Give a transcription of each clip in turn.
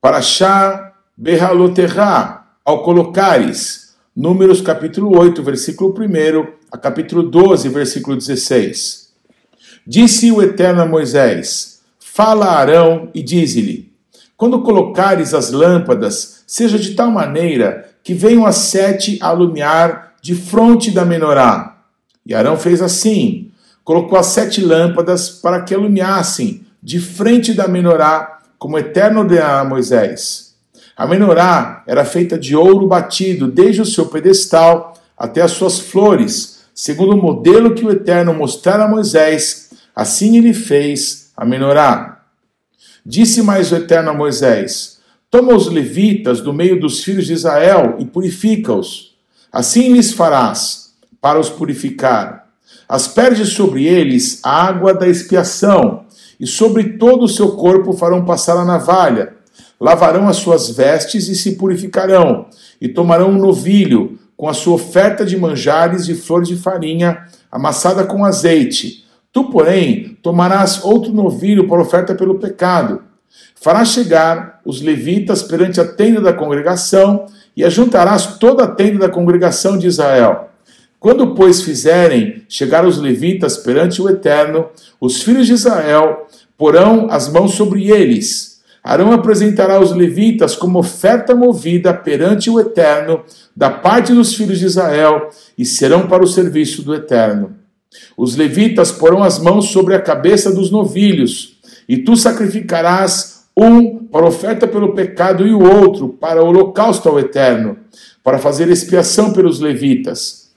Parashá Behaloterra, ao colocares, Números capítulo 8, versículo 1 a capítulo 12, versículo 16. Disse o Eterno a Moisés: Fala a Arão e dize-lhe: Quando colocares as lâmpadas, seja de tal maneira que venham as sete a alumiar de fronte da menorá. E Arão fez assim: colocou as sete lâmpadas para que alumiassem de frente da menorá como Eterno ordenara a Moisés. A menorá era feita de ouro batido, desde o seu pedestal até as suas flores, segundo o modelo que o Eterno mostrara a Moisés, assim ele fez a menorá. Disse mais o Eterno a Moisés: Toma os levitas do meio dos filhos de Israel e purifica-os. Assim lhes farás, para os purificar. Asperge sobre eles a água da expiação, e sobre todo o seu corpo farão passar a navalha. Lavarão as suas vestes e se purificarão, e tomarão um novilho com a sua oferta de manjares e flores de farinha amassada com azeite. Tu, porém, tomarás outro novilho para oferta pelo pecado. Farás chegar os levitas perante a tenda da congregação e ajuntarás toda a tenda da congregação de Israel. Quando, pois, fizerem chegar os levitas perante o Eterno, os filhos de Israel porão as mãos sobre eles. Arão apresentará os levitas como oferta movida perante o Eterno, da parte dos filhos de Israel, e serão para o serviço do Eterno. Os levitas porão as mãos sobre a cabeça dos novilhos, e tu sacrificarás um para oferta pelo pecado e o outro para o holocausto ao Eterno, para fazer expiação pelos levitas.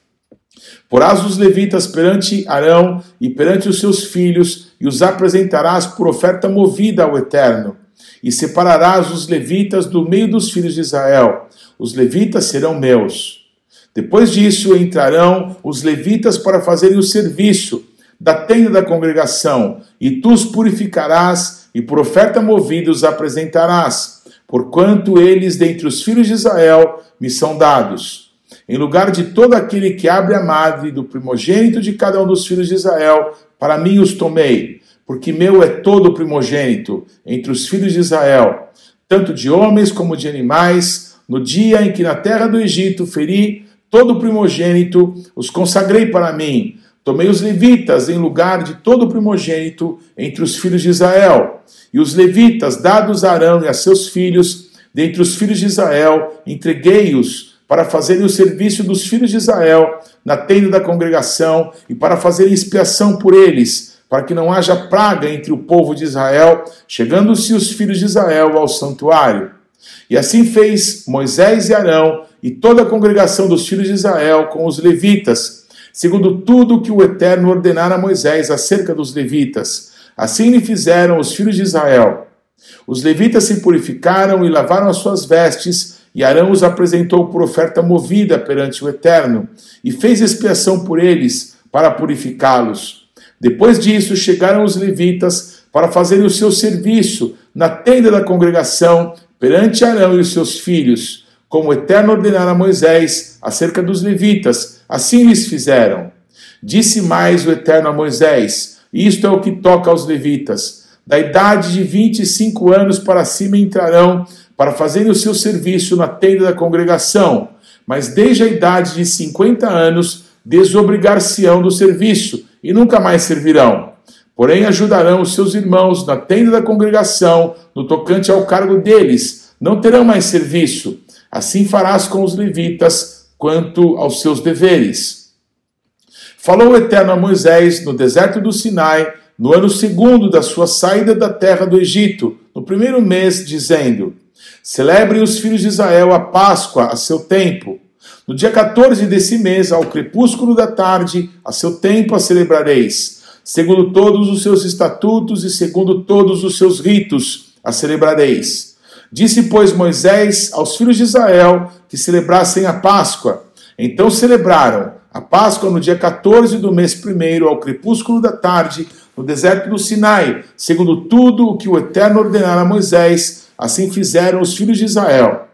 Porás os levitas perante Arão e perante os seus filhos, e os apresentarás por oferta movida ao Eterno. E separarás os levitas do meio dos filhos de Israel. Os levitas serão meus. Depois disso entrarão os levitas para fazerem o serviço da tenda da congregação, e tu os purificarás, e por oferta movida os apresentarás, porquanto eles dentre os filhos de Israel me são dados em lugar de todo aquele que abre a madre do primogênito de cada um dos filhos de Israel, para mim os tomei, porque meu é todo o primogênito entre os filhos de Israel, tanto de homens como de animais, no dia em que na terra do Egito feri todo o primogênito, os consagrei para mim. Tomei os levitas em lugar de todo o primogênito entre os filhos de Israel. E os levitas, dados a Arão e a seus filhos, dentre os filhos de Israel, entreguei-os para fazerem o serviço dos filhos de Israel na tenda da congregação e para fazerem expiação por eles, para que não haja praga entre o povo de Israel, chegando-se os filhos de Israel ao santuário. E assim fez Moisés e Arão e toda a congregação dos filhos de Israel com os levitas, segundo tudo que o Eterno ordenara a Moisés acerca dos levitas. Assim lhe fizeram os filhos de Israel. Os levitas se purificaram e lavaram as suas vestes e Arão os apresentou por oferta movida perante o Eterno, e fez expiação por eles, para purificá-los. Depois disso, chegaram os levitas para fazerem o seu serviço na tenda da congregação, perante Arão e os seus filhos, como o Eterno ordenara a Moisés acerca dos levitas, assim lhes fizeram. Disse mais o Eterno a Moisés: Isto é o que toca aos levitas. Da idade de vinte e cinco anos para cima entrarão para fazerem o seu serviço na tenda da congregação, mas desde a idade de 50 anos desobrigar-se-ão do serviço e nunca mais servirão. Porém, ajudarão os seus irmãos na tenda da congregação, no tocante ao cargo deles, não terão mais serviço. Assim farás com os levitas quanto aos seus deveres. Falou o Eterno a Moisés no deserto do Sinai, no ano segundo da sua saída da terra do Egito, no primeiro mês, dizendo: Celebrem os filhos de Israel a Páscoa a seu tempo. No dia 14 desse mês, ao crepúsculo da tarde, a seu tempo a celebrareis. Segundo todos os seus estatutos e segundo todos os seus ritos a celebrareis. Disse, pois, Moisés aos filhos de Israel que celebrassem a Páscoa. Então celebraram a Páscoa no dia 14 do mês primeiro, ao crepúsculo da tarde, no deserto do Sinai, segundo tudo o que o Eterno ordenara a Moisés, Assim fizeram os filhos de Israel.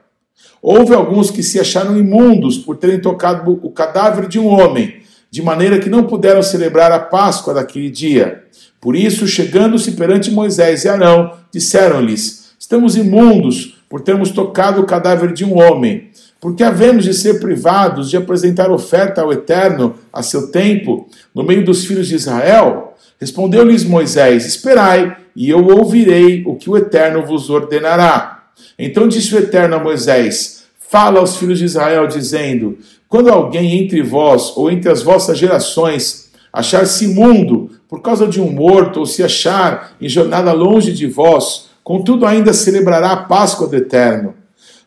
Houve alguns que se acharam imundos por terem tocado o cadáver de um homem, de maneira que não puderam celebrar a Páscoa daquele dia. Por isso, chegando-se perante Moisés e Arão, disseram-lhes: Estamos imundos por termos tocado o cadáver de um homem. Porque havemos de ser privados de apresentar oferta ao Eterno a seu tempo, no meio dos filhos de Israel? Respondeu-lhes Moisés: Esperai, e eu ouvirei o que o Eterno vos ordenará. Então disse o Eterno a Moisés: Fala aos filhos de Israel, dizendo: Quando alguém entre vós ou entre as vossas gerações achar-se imundo por causa de um morto, ou se achar em jornada longe de vós, contudo ainda celebrará a Páscoa do Eterno.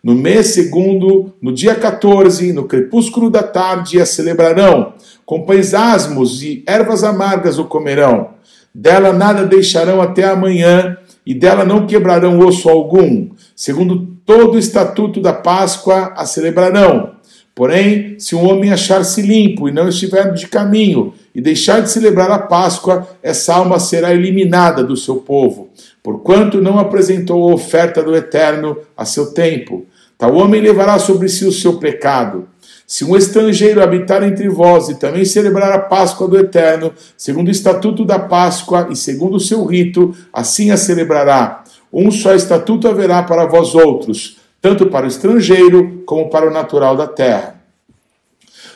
No mês segundo, no dia 14, no crepúsculo da tarde, a celebrarão. Com pães asmos e ervas amargas o comerão. Dela nada deixarão até amanhã, e dela não quebrarão osso algum. Segundo todo o estatuto da Páscoa, a celebrarão. Porém, se um homem achar-se limpo e não estiver de caminho, e deixar de celebrar a Páscoa, essa alma será eliminada do seu povo, porquanto não apresentou a oferta do Eterno a seu tempo. Tal homem levará sobre si o seu pecado. Se um estrangeiro habitar entre vós e também celebrar a Páscoa do Eterno, segundo o estatuto da Páscoa e segundo o seu rito, assim a celebrará. Um só estatuto haverá para vós outros, tanto para o estrangeiro como para o natural da terra.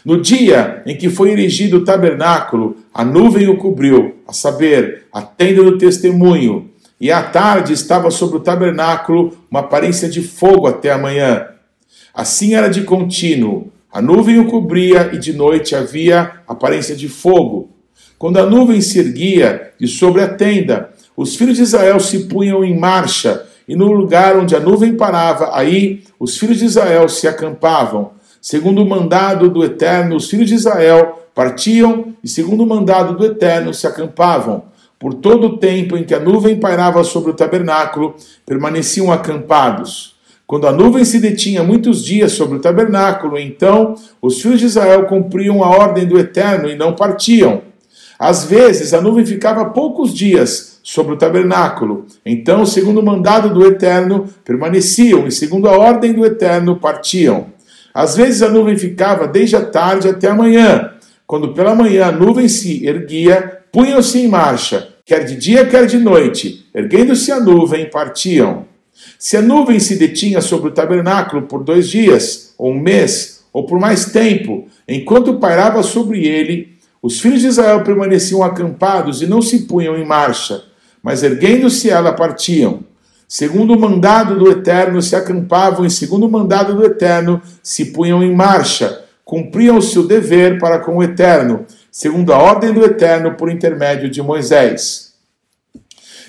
No dia em que foi erigido o tabernáculo, a nuvem o cobriu, a saber, a tenda do testemunho, e à tarde estava sobre o tabernáculo uma aparência de fogo até a manhã. Assim era de contínuo. A nuvem o cobria e de noite havia aparência de fogo. Quando a nuvem se erguia de sobre a tenda, os filhos de Israel se punham em marcha, e no lugar onde a nuvem parava, aí os filhos de Israel se acampavam. Segundo o mandado do Eterno, os filhos de Israel partiam e, segundo o mandado do Eterno, se acampavam. Por todo o tempo em que a nuvem pairava sobre o tabernáculo, permaneciam acampados. Quando a nuvem se detinha muitos dias sobre o tabernáculo, então os filhos de Israel cumpriam a ordem do Eterno e não partiam. Às vezes a nuvem ficava poucos dias sobre o tabernáculo. Então, segundo o mandado do Eterno, permaneciam e, segundo a ordem do Eterno, partiam. Às vezes a nuvem ficava desde a tarde até a manhã. Quando pela manhã a nuvem se erguia, punham-se em marcha, quer de dia, quer de noite. Erguendo-se a nuvem, partiam. Se a nuvem se detinha sobre o tabernáculo por dois dias, ou um mês, ou por mais tempo, enquanto pairava sobre ele, os filhos de Israel permaneciam acampados e não se punham em marcha, mas erguendo-se ela partiam. Segundo o mandado do Eterno, se acampavam, e segundo o mandado do Eterno, se punham em marcha, cumpriam o seu dever para com o Eterno, segundo a ordem do Eterno por intermédio de Moisés.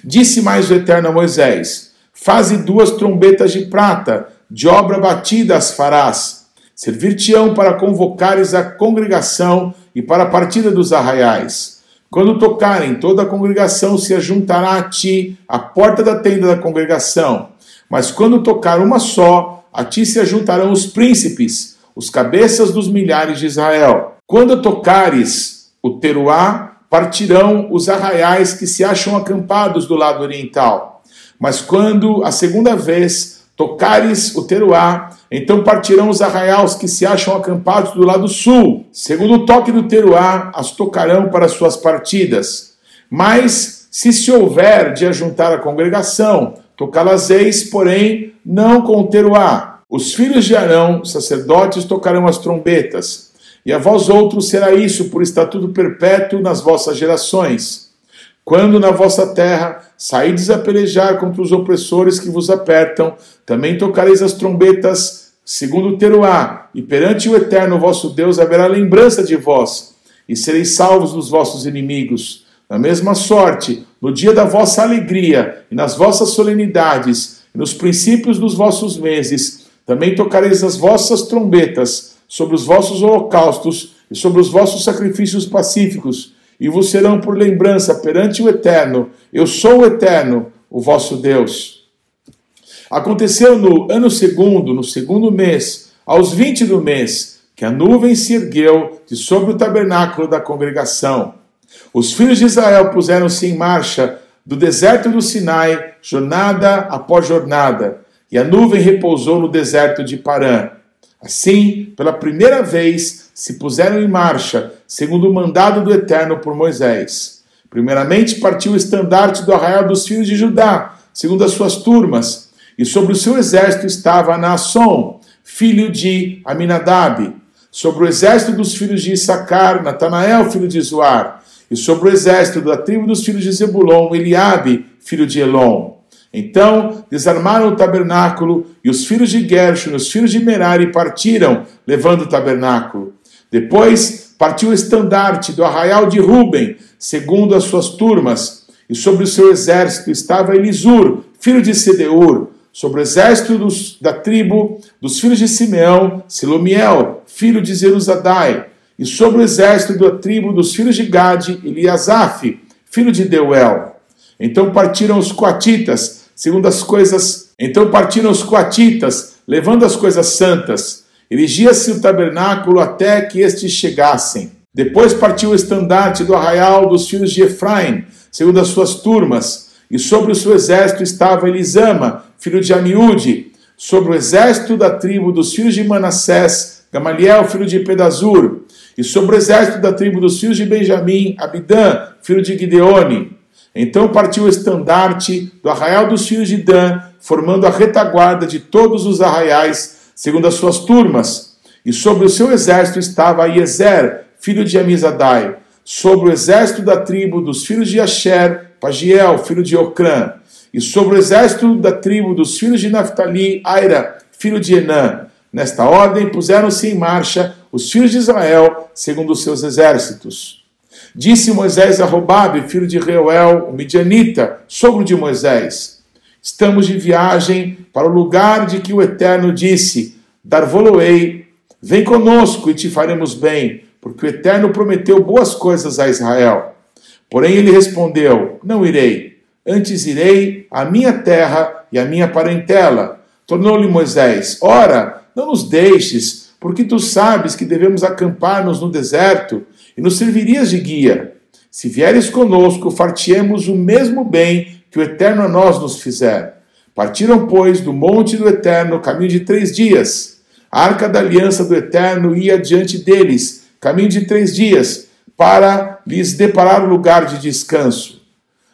Disse mais o Eterno a Moisés: Faze duas trombetas de prata, de obra batida as farás. Servir-te-ão para convocares a congregação e para a partida dos arraiais. Quando tocarem, toda a congregação se ajuntará a ti, à porta da tenda da congregação. Mas quando tocar uma só, a ti se ajuntarão os príncipes, os cabeças dos milhares de Israel. Quando tocares o teruá, partirão os arraiais que se acham acampados do lado oriental. Mas quando a segunda vez tocares o teruá, então partirão os arraiais que se acham acampados do lado sul. Segundo o toque do teruá, as tocarão para suas partidas. Mas, se se houver de ajuntar a congregação, tocá-las-eis, porém, não com o teruá. Os filhos de Arão, sacerdotes, tocarão as trombetas. E a vós outros será isso por estatuto perpétuo nas vossas gerações. Quando na vossa terra saides a pelejar contra os opressores que vos apertam, também tocareis as trombetas segundo o Teruá, e perante o Eterno vosso Deus haverá lembrança de vós, e sereis salvos dos vossos inimigos. Na mesma sorte, no dia da vossa alegria, e nas vossas solenidades, e nos princípios dos vossos meses, também tocareis as vossas trombetas sobre os vossos holocaustos e sobre os vossos sacrifícios pacíficos, e vos serão por lembrança perante o Eterno. Eu sou o Eterno, o vosso Deus. Aconteceu no ano segundo, no segundo mês, aos vinte do mês, que a nuvem se ergueu de sobre o tabernáculo da congregação. Os filhos de Israel puseram-se em marcha do deserto do Sinai, jornada após jornada, e a nuvem repousou no deserto de Parã. Assim, pela primeira vez, se puseram em marcha, segundo o mandado do Eterno por Moisés. Primeiramente partiu o estandarte do arraial dos filhos de Judá, segundo as suas turmas, e sobre o seu exército estava Naasson, filho de Aminadab. Sobre o exército dos filhos de Issacar, Natanael, filho de Zoar. E sobre o exército da tribo dos filhos de Zebulon, Eliabe, filho de Elon. Então desarmaram o tabernáculo, e os filhos de Gershon, os filhos de Merari, partiram, levando o tabernáculo. Depois partiu o estandarte do arraial de Ruben, segundo as suas turmas, e sobre o seu exército estava Elisur, filho de Sedeur, sobre o exército dos, da tribo dos filhos de Simeão, Silomiel, filho de Zeruzadai, e sobre o exército da tribo dos filhos de Gade, Eliasaf, filho de Deuel. Então partiram os coatitas, segundo as coisas. Então partiram os coatitas, levando as coisas santas. Erigia-se o tabernáculo até que estes chegassem. Depois partiu o estandarte do arraial dos filhos de Efraim, segundo as suas turmas, e sobre o seu exército estava Elisama, filho de Amiúde, sobre o exército da tribo dos filhos de Manassés, Gamaliel, filho de Pedazur, e sobre o exército da tribo dos filhos de Benjamim, Abidã, filho de Gideone. Então partiu o estandarte do arraial dos filhos de Dan, formando a retaguarda de todos os arraiais, segundo as suas turmas. E sobre o seu exército estava Iezer, filho de Amizadai. Sobre o exército da tribo dos filhos de Asher, Pagiel, filho de Ocrã, e sobre o exército da tribo dos filhos de Naphtali, Aira, filho de Enã. Nesta ordem puseram-se em marcha os filhos de Israel, segundo os seus exércitos. Disse Moisés a Robabe, filho de Reuel, o midianita, sogro de Moisés: Estamos de viagem para o lugar de que o Eterno disse: Dar-vos-ei, vem conosco e te faremos bem, porque o Eterno prometeu boas coisas a Israel. Porém ele respondeu: Não irei, antes irei à minha terra e à minha parentela. Tornou-lhe Moisés: Ora, não nos deixes, porque tu sabes que devemos acampar-nos no deserto e nos servirias de guia. Se vieres conosco, fartiemos o mesmo bem que o Eterno a nós nos fizer. Partiram, pois, do monte do Eterno, caminho de três dias. A arca da aliança do Eterno ia diante deles, caminho de três dias para lhes deparar o lugar de descanso.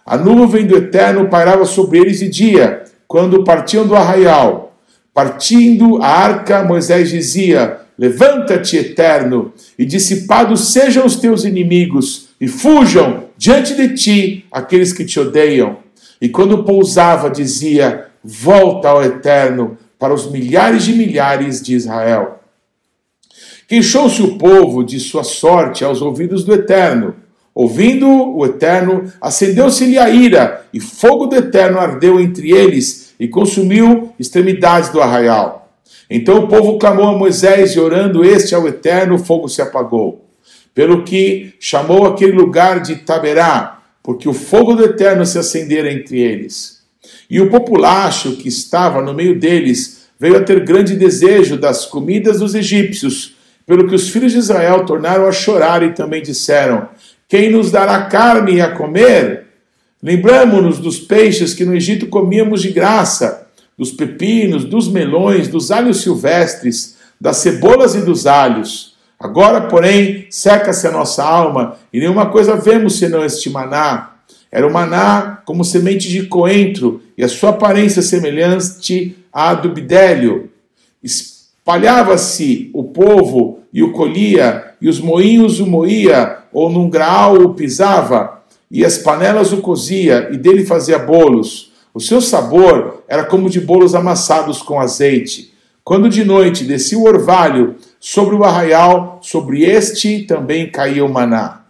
A nuvem do Eterno pairava sobre eles de dia, quando partiam do arraial. Partindo a arca, Moisés dizia: Levanta-te, Eterno, e dissipados sejam os teus inimigos, e fujam diante de ti aqueles que te odeiam. E quando pousava, dizia: Volta ao Eterno para os milhares de milhares de Israel. Queixou-se o povo de sua sorte aos ouvidos do Eterno. Ouvindo o Eterno, acendeu-se-lhe a ira, e fogo do Eterno ardeu entre eles e consumiu extremidades do arraial. Então o povo clamou a Moisés, e orando este ao Eterno, o fogo se apagou. Pelo que chamou aquele lugar de Taberá, porque o fogo do Eterno se acendera entre eles. E o populacho que estava no meio deles veio a ter grande desejo das comidas dos egípcios, pelo que os filhos de Israel tornaram a chorar e também disseram: Quem nos dará carne a comer? Lembramos-nos dos peixes que no Egito comíamos de graça, dos pepinos, dos melões, dos alhos silvestres, das cebolas e dos alhos. Agora, porém, seca-se a nossa alma, e nenhuma coisa vemos senão este maná. Era o maná como semente de coentro, e a sua aparência semelhante à do bidélio. Espalhava-se o povo e o colhia, e os moinhos o moía, ou num graal o pisava, e as panelas o cozia, e dele fazia bolos. O seu sabor era como de bolos amassados com azeite. Quando de noite descia o orvalho sobre o arraial, sobre este também caía o maná.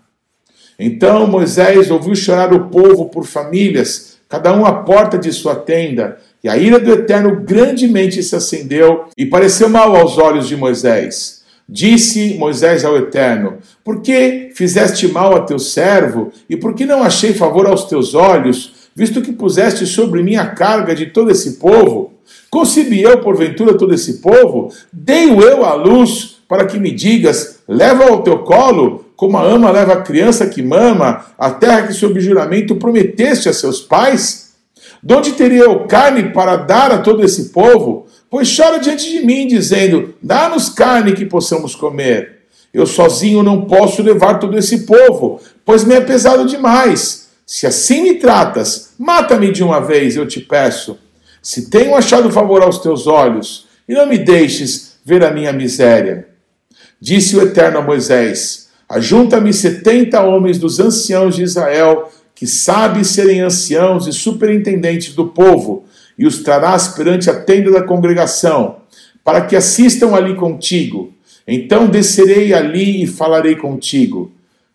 Então Moisés ouviu chorar o povo por famílias, cada um à porta de sua tenda, e a ira do Eterno grandemente se acendeu e pareceu mal aos olhos de Moisés. Disse Moisés ao Eterno: Por que fizeste mal a teu servo, e por que não achei favor aos teus olhos, visto que puseste sobre mim a carga de todo esse povo? Concebi eu, porventura, todo esse povo? Dei-o eu à luz, para que me digas: leva ao teu colo, como a ama leva a criança que mama, a terra que sob juramento prometeste a seus pais? De onde teria eu carne para dar a todo esse povo? Pois chora diante de mim, dizendo: Dá-nos carne que possamos comer. Eu sozinho não posso levar todo esse povo, pois me é pesado demais. Se assim me tratas, mata-me de uma vez, eu te peço. Se tenho achado favor aos teus olhos, e não me deixes ver a minha miséria. Disse o Eterno a Moisés: Ajunta-me setenta homens dos anciãos de Israel, que sabem serem anciãos e superintendentes do povo, e os trarás perante a tenda da congregação, para que assistam ali contigo. Então descerei ali e falarei contigo.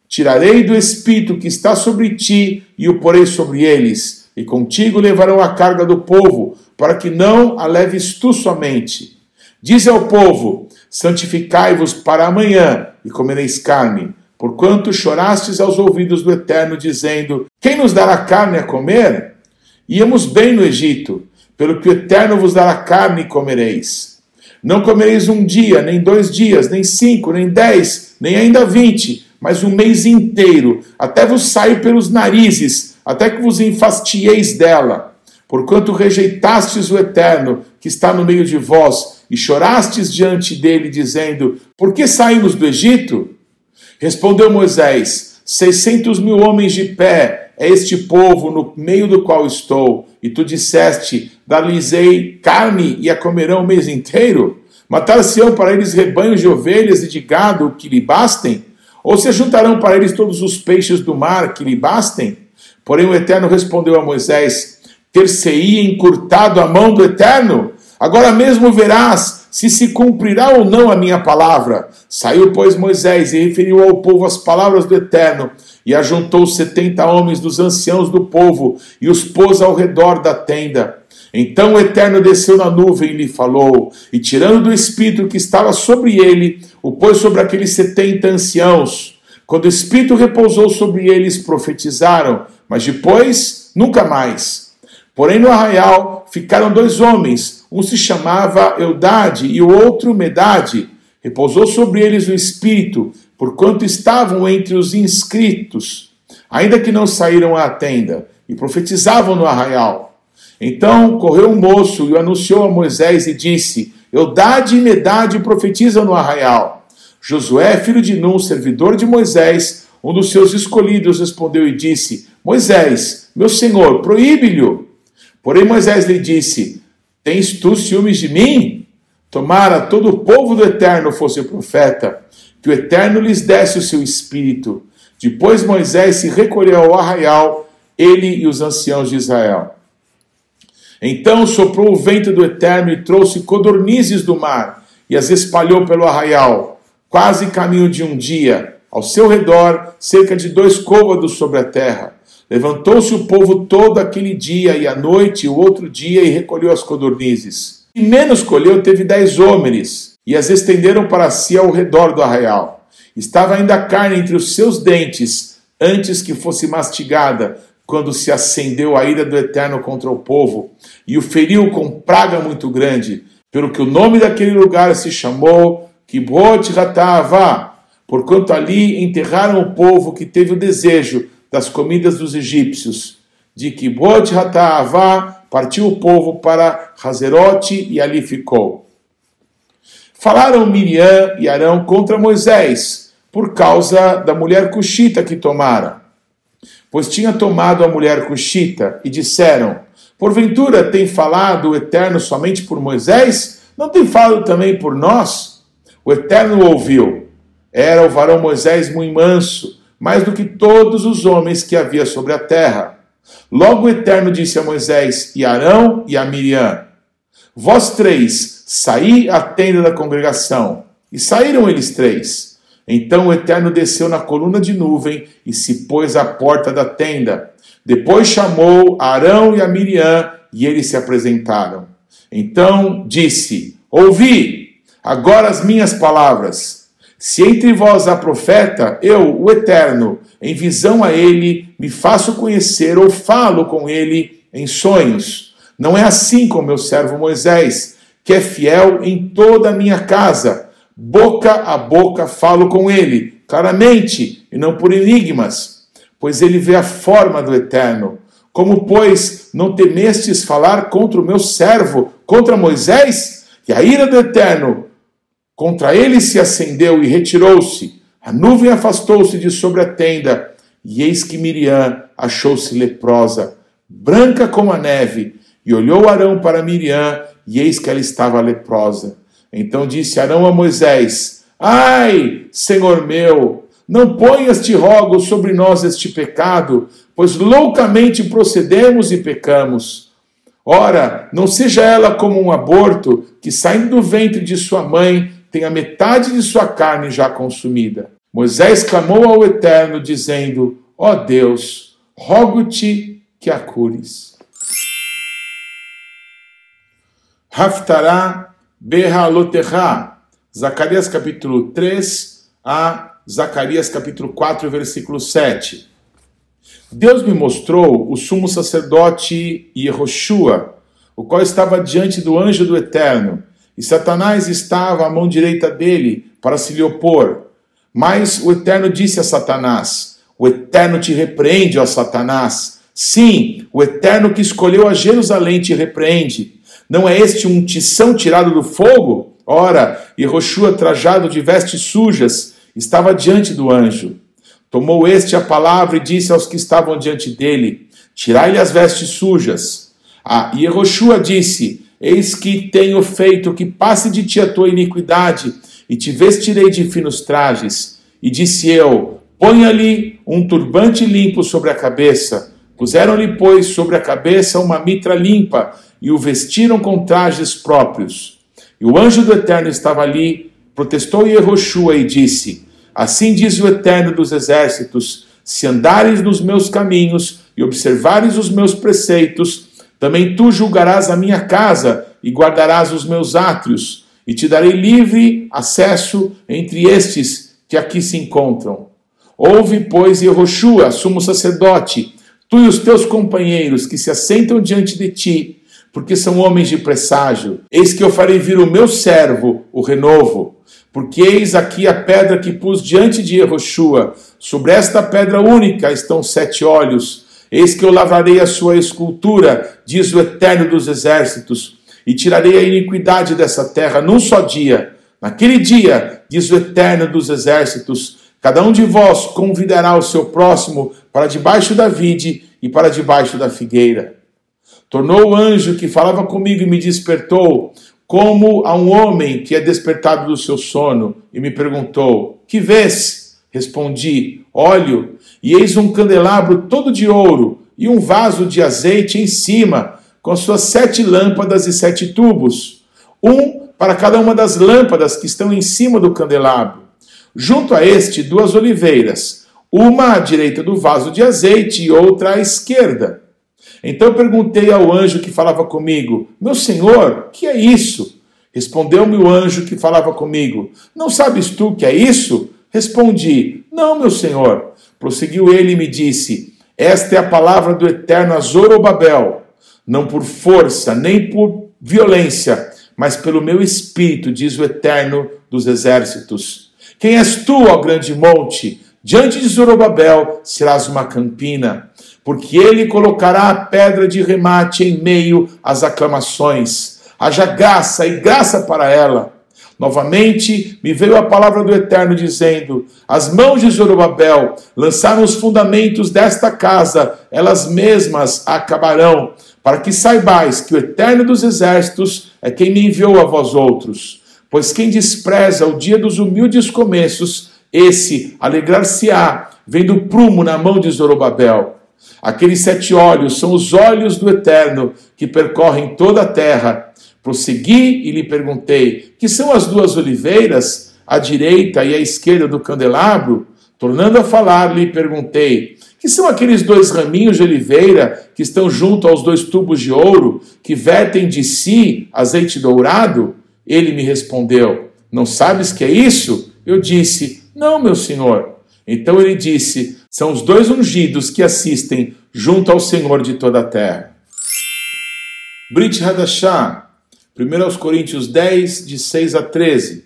Tirarei do espírito que está sobre ti e o porei sobre eles, e contigo levarão a carga do povo, para que não a leves tu somente. Diz ao povo: Santificai-vos para amanhã, e comereis carne, porquanto chorastes aos ouvidos do Eterno, dizendo: Quem nos dará carne a comer? Íamos bem no Egito, pelo que o Eterno vos dará carne e comereis. Não comereis um dia, nem dois dias, nem cinco, nem dez, nem ainda vinte mas um mês inteiro, até vos sair pelos narizes, até que vos enfastieis dela. Porquanto rejeitastes o Eterno, que está no meio de vós, e chorastes diante dele, dizendo: Por que saímos do Egito? Respondeu Moisés: Seiscentos mil homens de pé é este povo no meio do qual estou. E tu disseste: Dar-lhes-ei carne e a comerão o mês inteiro? Matar-se-ão para eles rebanhos de ovelhas e de gado que lhe bastem? Ou se juntarão para eles todos os peixes do mar que lhe bastem? Porém o Eterno respondeu a Moisés: Ter-se-ia encurtado a mão do Eterno? Agora mesmo verás se se cumprirá ou não a minha palavra. Saiu, pois, Moisés e referiu ao povo as palavras do Eterno, e ajuntou setenta homens dos anciãos do povo, e os pôs ao redor da tenda. Então o Eterno desceu na nuvem e lhe falou, e tirando do espírito que estava sobre ele, o pôs sobre aqueles setenta anciãos. Quando o espírito repousou sobre eles, profetizaram, mas depois nunca mais. Porém, no arraial ficaram dois homens, um se chamava Eudade e o outro Medade. Repousou sobre eles o espírito, porquanto estavam entre os inscritos, ainda que não saíram à tenda, e profetizavam no arraial. Então correu um moço e anunciou a Moisés e disse: Eudade e Medade profetizam no arraial. Josué, filho de Nun, servidor de Moisés, um dos seus escolhidos, respondeu e disse: Moisés, meu senhor, proíbe-lhe. Porém Moisés lhe disse: Tens tu ciúmes de mim? Tomara todo o povo do Eterno fosse profeta, que o Eterno lhes desse o seu espírito. Depois Moisés se recolheu ao arraial, ele e os anciãos de Israel. Então soprou o vento do eterno e trouxe codornizes do mar e as espalhou pelo arraial, quase caminho de um dia. Ao seu redor, cerca de dois côvados sobre a terra. Levantou-se o povo todo aquele dia e à noite o outro dia e recolheu as codornizes. E menos colheu teve dez homens e as estenderam para si ao redor do arraial. Estava ainda a carne entre os seus dentes, antes que fosse mastigada, quando se acendeu a ira do Eterno contra o povo e o feriu com praga muito grande, pelo que o nome daquele lugar se chamou Kibot Hatavá, porquanto ali enterraram o povo que teve o desejo das comidas dos egípcios. De Kibot Hatavá partiu o povo para Hazerote e ali ficou. Falaram Miriam e Arão contra Moisés, por causa da mulher cuxita que tomara pois tinha tomado a mulher cuxita, e disseram: Porventura tem falado o Eterno somente por Moisés? Não tem falado também por nós? O Eterno ouviu. Era o varão Moisés muito manso, mais do que todos os homens que havia sobre a terra. Logo o Eterno disse a Moisés, e Arão e a Miriam: Vós três, saí à tenda da congregação. E saíram eles três. Então o Eterno desceu na coluna de nuvem e se pôs à porta da tenda. Depois chamou Arão e a Miriam e eles se apresentaram. Então disse: Ouvi agora as minhas palavras. Se entre vós há profeta, eu, o Eterno, em visão a ele, me faço conhecer ou falo com ele em sonhos. Não é assim com meu servo Moisés, que é fiel em toda a minha casa boca a boca falo com ele, claramente, e não por enigmas, pois ele vê a forma do eterno. Como, pois, não temestes falar contra o meu servo, contra Moisés? E a ira do eterno contra ele se acendeu e retirou-se. A nuvem afastou-se de sobre a tenda, e eis que Miriam achou-se leprosa, branca como a neve, E olhou Arão para Miriam, e eis que ela estava leprosa. Então disse Arão a Moisés: Ai, Senhor meu, não ponhas, te rogo, sobre nós este pecado, pois loucamente procedemos e pecamos. Ora, não seja ela como um aborto, que saindo do ventre de sua mãe tem a metade de sua carne já consumida. Moisés clamou ao Eterno, dizendo: Ó oh Deus, rogo-te que a cures. Haftará Behaloterá, Zacarias capítulo 3 a Zacarias capítulo 4, versículo 7. Deus me mostrou o sumo sacerdote Yehoshua, o qual estava diante do anjo do Eterno, e Satanás estava à mão direita dele para se lhe opor. Mas o Eterno disse a Satanás: O Eterno te repreende, ó Satanás. Sim, o Eterno que escolheu a Jerusalém te repreende. Não é este um tição tirado do fogo? Ora, Yehoshua, trajado de vestes sujas, estava diante do anjo. Tomou este a palavra e disse aos que estavam diante dele: Tirai-lhe as vestes sujas. Ah, e Yehoshua disse: Eis que tenho feito que passe de ti a tua iniquidade, e te vestirei de finos trajes. E disse eu: Ponha-lhe um turbante limpo sobre a cabeça. Puseram-lhe, pois, sobre a cabeça uma mitra limpa, e o vestiram com trajes próprios. E o anjo do Eterno estava ali, protestou Yehoshua e disse: Assim diz o Eterno dos Exércitos: se andares nos meus caminhos e observares os meus preceitos, também tu julgarás a minha casa e guardarás os meus átrios, e te darei livre acesso entre estes que aqui se encontram. Ouve, pois, Yehoshua, sumo sacerdote, tu e os teus companheiros que se assentam diante de ti, porque são homens de presságio. Eis que eu farei vir o meu servo, o renovo porque eis aqui a pedra que pus diante de Yehoshua. Sobre esta pedra única estão sete olhos. Eis que eu lavrarei a sua escultura, diz o Eterno dos Exércitos, e tirarei a iniquidade dessa terra num só dia. Naquele dia, diz o Eterno dos Exércitos, cada um de vós convidará o seu próximo para debaixo da vide e para debaixo da figueira. Tornou o anjo que falava comigo e me despertou como a um homem que é despertado do seu sono e me perguntou: Que vês? Respondi: Óleo, e eis um candelabro todo de ouro e um vaso de azeite em cima, com suas sete lâmpadas e sete tubos, um para cada uma das lâmpadas que estão em cima do candelabro. Junto a este, duas oliveiras, uma à direita do vaso de azeite e outra à esquerda. Então perguntei ao anjo que falava comigo: Meu senhor, que é isso? Respondeu-me o anjo que falava comigo: Não sabes tu que é isso? Respondi: Não, meu senhor. Prosseguiu ele e me disse: Esta é a palavra do eterno a Zorobabel, não por força nem por violência, mas pelo meu espírito, diz o eterno dos exércitos. Quem és tu, ó grande monte? Diante de Zorobabel serás uma campina porque ele colocará a pedra de remate em meio às aclamações. Haja graça e graça para ela. Novamente me veio a palavra do Eterno dizendo: As mãos de Zorobabel lançaram os fundamentos desta casa, elas mesmas acabarão, para que saibais que o Eterno dos Exércitos é quem me enviou a vós outros. Pois quem despreza o dia dos humildes começos, esse alegrar-se-á, vendo prumo na mão de Zorobabel. Aqueles sete olhos são os olhos do Eterno que percorrem toda a terra. Prossegui e lhe perguntei: que são as duas oliveiras, à direita e à esquerda do candelabro? Tornando a falar, lhe perguntei: que são aqueles dois raminhos de oliveira que estão junto aos dois tubos de ouro, que vertem de si azeite dourado? Ele me respondeu: Não sabes que é isso? Eu disse: Não, meu senhor. Então ele disse: são os dois ungidos que assistem junto ao Senhor de toda a terra. Brit Hadashah, 1 Coríntios 10, de 6 a 13.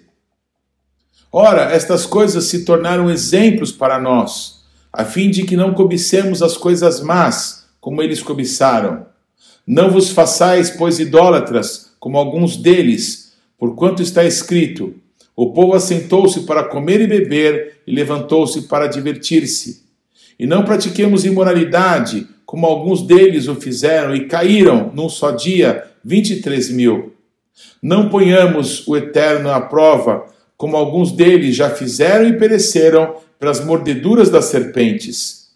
Ora, estas coisas se tornaram exemplos para nós, a fim de que não cobicemos as coisas más, como eles cobiçaram. Não vos façais, pois, idólatras, como alguns deles, porquanto está escrito: O povo assentou-se para comer e beber, e levantou-se para divertir-se. E não pratiquemos imoralidade, como alguns deles o fizeram, e caíram num só dia 23 mil. Não ponhamos o Eterno à prova, como alguns deles já fizeram e pereceram pelas mordeduras das serpentes.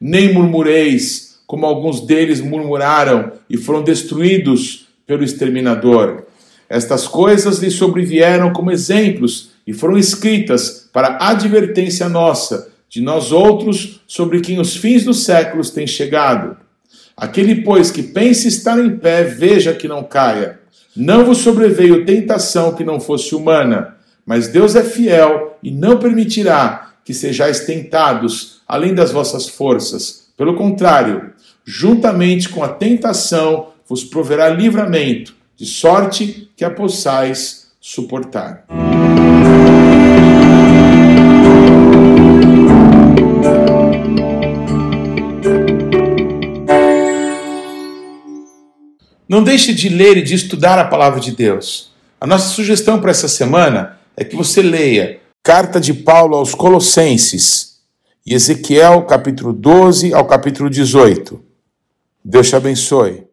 Nem murmureis, como alguns deles murmuraram e foram destruídos pelo exterminador. Estas coisas lhe sobrevieram como exemplos e foram escritas para advertência nossa, de nós outros, sobre quem os fins dos séculos têm chegado. Aquele, pois, que pense estar em pé, veja que não caia. Não vos sobreveio tentação que não fosse humana, mas Deus é fiel e não permitirá que sejais tentados além das vossas forças. Pelo contrário, juntamente com a tentação, vos proverá livramento, de sorte que a possais suportar. Não deixe de ler e de estudar a palavra de Deus. A nossa sugestão para essa semana é que você leia Carta de Paulo aos Colossenses e Ezequiel, capítulo 12 ao capítulo 18. Deus te abençoe.